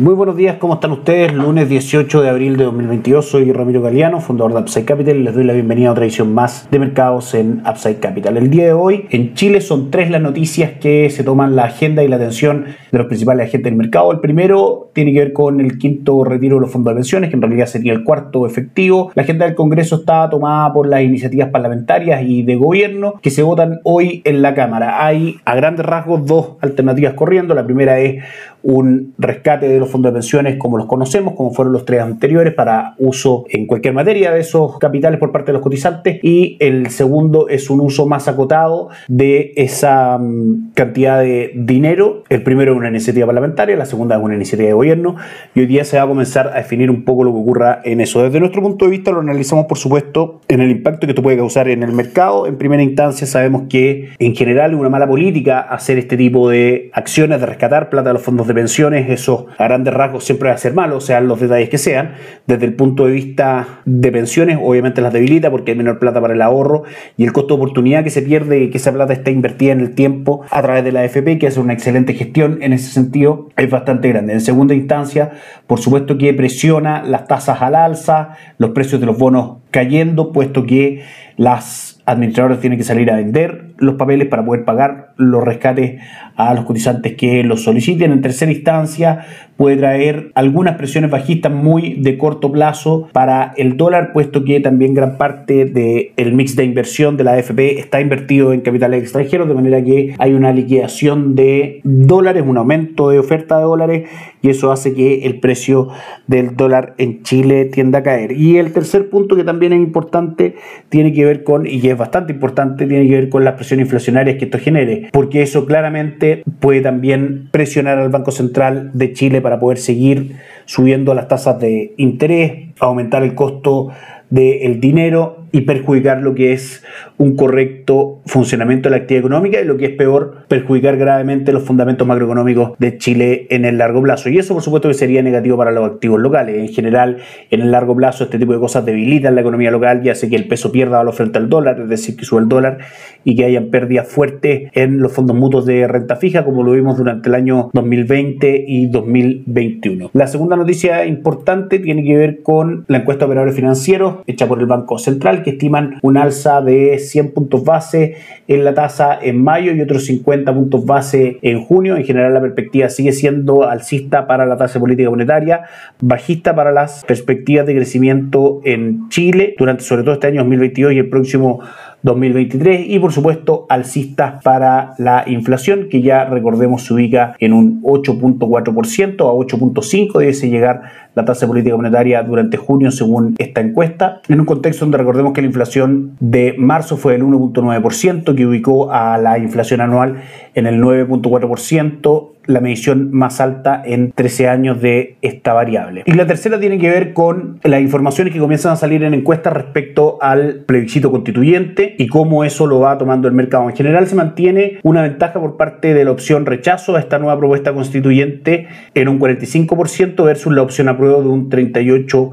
Muy buenos días, ¿cómo están ustedes? Lunes 18 de abril de 2022, soy Ramiro Galeano, fundador de Upside Capital les doy la bienvenida a otra edición más de mercados en Upside Capital. El día de hoy en Chile son tres las noticias que se toman la agenda y la atención de los principales agentes del mercado. El primero tiene que ver con el quinto retiro de los fondos de pensiones, que en realidad sería el cuarto efectivo. La agenda del Congreso está tomada por las iniciativas parlamentarias y de gobierno que se votan hoy en la Cámara. Hay a grandes rasgos dos alternativas corriendo. La primera es un rescate de los fondos de pensiones como los conocemos, como fueron los tres anteriores, para uso en cualquier materia de esos capitales por parte de los cotizantes. Y el segundo es un uso más acotado de esa mm, cantidad de dinero. El primero es una iniciativa parlamentaria, la segunda es una iniciativa de gobierno. Y hoy día se va a comenzar a definir un poco lo que ocurra en eso. Desde nuestro punto de vista lo analizamos, por supuesto, en el impacto que esto puede causar en el mercado. En primera instancia sabemos que en general es una mala política hacer este tipo de acciones de rescatar plata de los fondos de pensiones. Eso a grandes rasgos siempre va a ser malo, sean los detalles que sean. Desde el punto de vista de pensiones, obviamente las debilita porque hay menor plata para el ahorro y el costo de oportunidad que se pierde y que esa plata está invertida en el tiempo a través de la AFP, que hace una excelente gestión en ese sentido, es bastante grande. En segunda instancia, por supuesto que presiona las tasas al alza, los precios de los bonos cayendo, puesto que las administradoras tienen que salir a vender los papeles para poder pagar los rescates a los cotizantes que los soliciten. En tercera instancia, puede traer algunas presiones bajistas muy de corto plazo para el dólar, puesto que también gran parte del mix de inversión de la AFP está invertido en capitales extranjeros, de manera que hay una liquidación de dólares, un aumento de oferta de dólares, y eso hace que el precio del dólar en Chile tienda a caer. Y el tercer punto que también es importante tiene que ver con, y es bastante importante, tiene que ver con las presiones inflacionarias que esto genere, porque eso claramente puede también presionar al Banco Central de Chile para poder seguir subiendo las tasas de interés, aumentar el costo del dinero y perjudicar lo que es un correcto funcionamiento de la actividad económica y lo que es peor, perjudicar gravemente los fundamentos macroeconómicos de Chile en el largo plazo. Y eso por supuesto que sería negativo para los activos locales. En general, en el largo plazo este tipo de cosas debilitan la economía local y hace que el peso pierda valor frente al dólar, es decir, que sube el dólar y que hayan pérdidas fuertes en los fondos mutuos de renta fija, como lo vimos durante el año 2020 y 2021. La segunda noticia importante tiene que ver con la encuesta de operadores financieros hecha por el Banco Central que estiman un alza de 100 puntos base en la tasa en mayo y otros 50 puntos base en junio. En general la perspectiva sigue siendo alcista para la tasa política monetaria, bajista para las perspectivas de crecimiento en Chile durante sobre todo este año 2022 y el próximo 2023 y por supuesto alcista para la inflación que ya recordemos se ubica en un 8.4% a 8.5 debe llegar la tasa política monetaria durante junio según esta encuesta. En un contexto donde recordemos que la inflación de marzo fue del 1.9% que ubicó a la inflación anual en el 9.4% la medición más alta en 13 años de esta variable. Y la tercera tiene que ver con las informaciones que comienzan a salir en encuestas respecto al plebiscito constituyente y cómo eso lo va tomando el mercado. En general se mantiene una ventaja por parte de la opción rechazo a esta nueva propuesta constituyente en un 45% versus la opción apruebo de un 38%.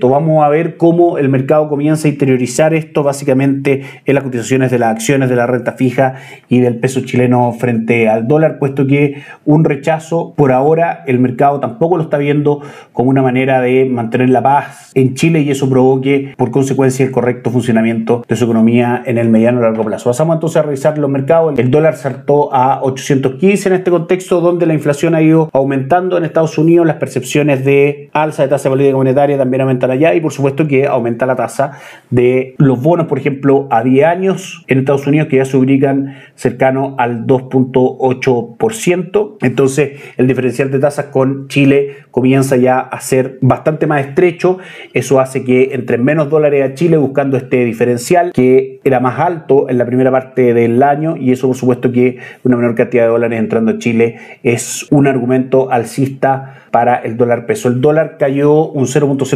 Vamos a ver cómo el mercado comienza a interiorizar esto básicamente en las cotizaciones de las acciones de la renta fija y del peso chileno frente al dólar, puesto que un rechazo por ahora el mercado tampoco lo está viendo como una manera de mantener la paz en Chile y eso provoque por consecuencia el correcto funcionamiento de su economía en el mediano y largo plazo. Pasamos entonces a revisar los mercados. El dólar saltó a 815 en este contexto donde la inflación ha ido aumentando en Estados Unidos, las percepciones de alza de tasa de política monetaria también aumentar allá y por supuesto que aumenta la tasa de los bonos, por ejemplo, a 10 años en Estados Unidos que ya se ubican cercano al 2.8%. Entonces el diferencial de tasas con Chile comienza ya a ser bastante más estrecho. Eso hace que entre menos dólares a Chile buscando este diferencial que era más alto en la primera parte del año y eso por supuesto que una menor cantidad de dólares entrando a Chile es un argumento alcista para el dólar peso. El dólar cayó un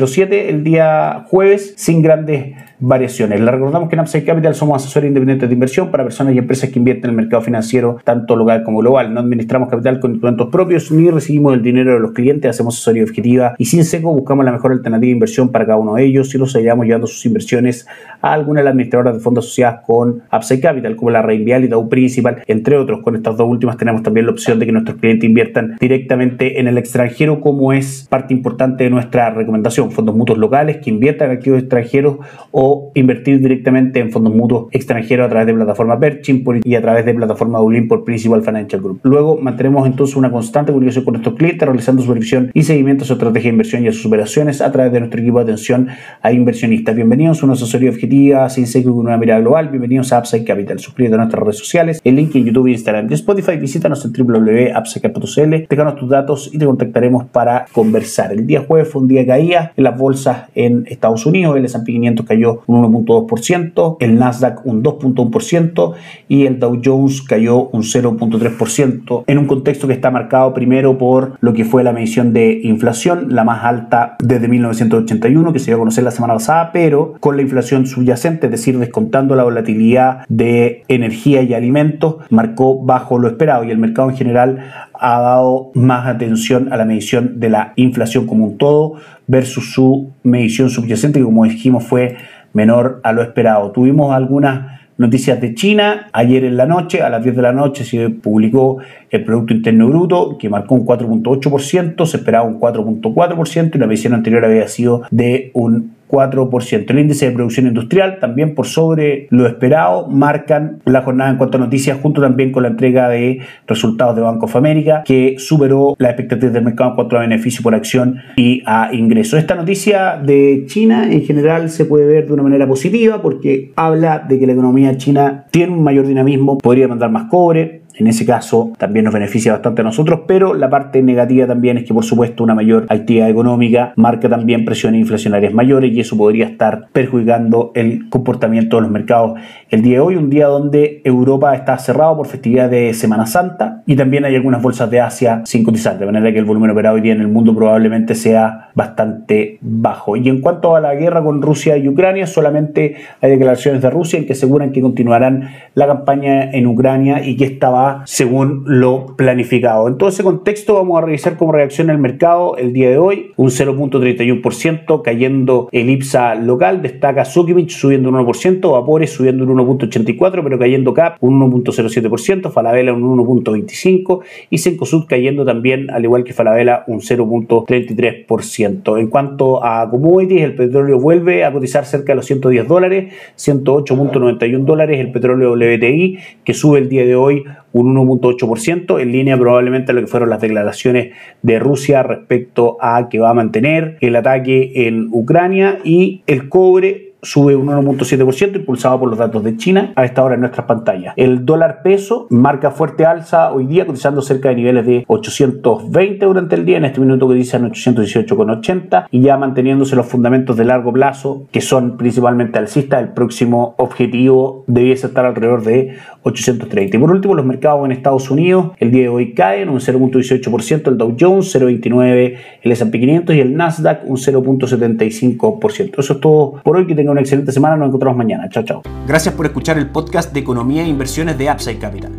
0.07 el día jueves sin grandes variaciones. Le recordamos que en Upside Capital somos asesores independientes de inversión para personas y empresas que invierten en el mercado financiero tanto local como global. No administramos capital con instrumentos propios ni recibimos el dinero de los clientes, hacemos asesoría objetiva y sin seco buscamos la mejor alternativa de inversión para cada uno de ellos y los ayudamos llevando sus inversiones a alguna de las administradoras de fondos asociadas con Upside Capital, como la Reinvial y Dow Principal, entre otros. Con estas dos últimas tenemos también la opción de que nuestros clientes inviertan directamente en el extranjero, como es parte importante de nuestra recomendación. Fondos mutuos locales que inviertan activos extranjeros o invertir directamente en fondos mutuos extranjeros a través de plataforma Perchin y a través de plataforma Dublin por Principal Financial Group. Luego mantenemos entonces una constante comunicación con nuestros clientes, realizando supervisión y seguimiento a su estrategia de inversión y a sus operaciones a través de nuestro equipo de atención a inversionistas. Bienvenidos a una asesoría objetiva, sin seco con una mirada global. Bienvenidos a Upside Capital. Suscríbete a nuestras redes sociales, el link en YouTube, Instagram y Spotify. Visítanos en www.upsidecapital.cl, déjanos tus datos y te contactaremos para conversar. El día jueves fue un día caída en las bolsas en Estados Unidos. El S&P 500 cayó un 1.2%, el Nasdaq un 2.1% y el Dow Jones cayó un 0.3% en un contexto que está marcado primero por lo que fue la medición de inflación, la más alta desde 1981 que se dio a conocer la semana pasada, pero con la inflación subyacente, es decir, descontando la volatilidad de energía y alimentos, marcó bajo lo esperado y el mercado en general ha dado más atención a la medición de la inflación como un todo versus su medición subyacente que como dijimos fue menor a lo esperado. Tuvimos algunas noticias de China. Ayer en la noche, a las 10 de la noche, se publicó el Producto Interno Bruto, que marcó un 4.8%, se esperaba un 4.4% y la medición anterior había sido de un 4%. El índice de producción industrial, también por sobre lo esperado, marcan la jornada en cuanto a noticias, junto también con la entrega de resultados de Banco of America, que superó las expectativas del mercado en cuanto a beneficio por acción y a ingresos. Esta noticia de China en general se puede ver de una manera positiva porque habla de que la economía china tiene un mayor dinamismo, podría mandar más cobre, en ese caso también nos beneficia bastante a nosotros, pero la parte negativa también es que por supuesto una mayor actividad económica marca también presiones inflacionarias mayores y eso podría estar perjudicando el comportamiento de los mercados el día de hoy, un día donde Europa está cerrado por festividad de Semana Santa y también hay algunas bolsas de Asia sin cotizar, de manera que el volumen operado hoy día en el mundo probablemente sea bastante bajo. Y en cuanto a la guerra con Rusia y Ucrania, solamente hay declaraciones de Rusia en que aseguran que continuarán la campaña en Ucrania y que esta va según lo planificado. En todo ese contexto vamos a revisar cómo reacciona el mercado el día de hoy, un 0.31% cayendo el IPSA local, destaca Sukimich subiendo un 1%, Vapores subiendo un 1.84%, pero cayendo CAP un 1.07%, Falabella un 1.25% y Sencosud cayendo también, al igual que Falabella, un 0.33%. En cuanto a commodities, el petróleo vuelve a cotizar cerca de los 110 dólares, 108.91 dólares el petróleo WTI, que sube el día de hoy un 1.8%, en línea probablemente a lo que fueron las declaraciones de Rusia respecto a que va a mantener el ataque en Ucrania y el cobre sube un 1.7% impulsado por los datos de China a esta hora en nuestras pantallas. El dólar peso marca fuerte alza hoy día cotizando cerca de niveles de 820 durante el día, en este minuto que dicen 818,80 y ya manteniéndose los fundamentos de largo plazo que son principalmente alcistas, el próximo objetivo debiese estar alrededor de 830. Y por último los mercados en Estados Unidos el día de hoy caen un 0.18% el Dow Jones, 0.29 el S&P 500 y el Nasdaq un 0.75%. Eso es todo por hoy, que tengo una excelente semana. Nos encontramos mañana. Chao, chao. Gracias por escuchar el podcast de Economía e Inversiones de Upside Capital.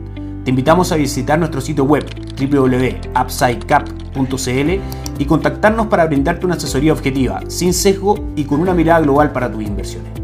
Te invitamos a visitar nuestro sitio web www.upsidecap.cl y contactarnos para brindarte una asesoría objetiva, sin sesgo y con una mirada global para tus inversiones.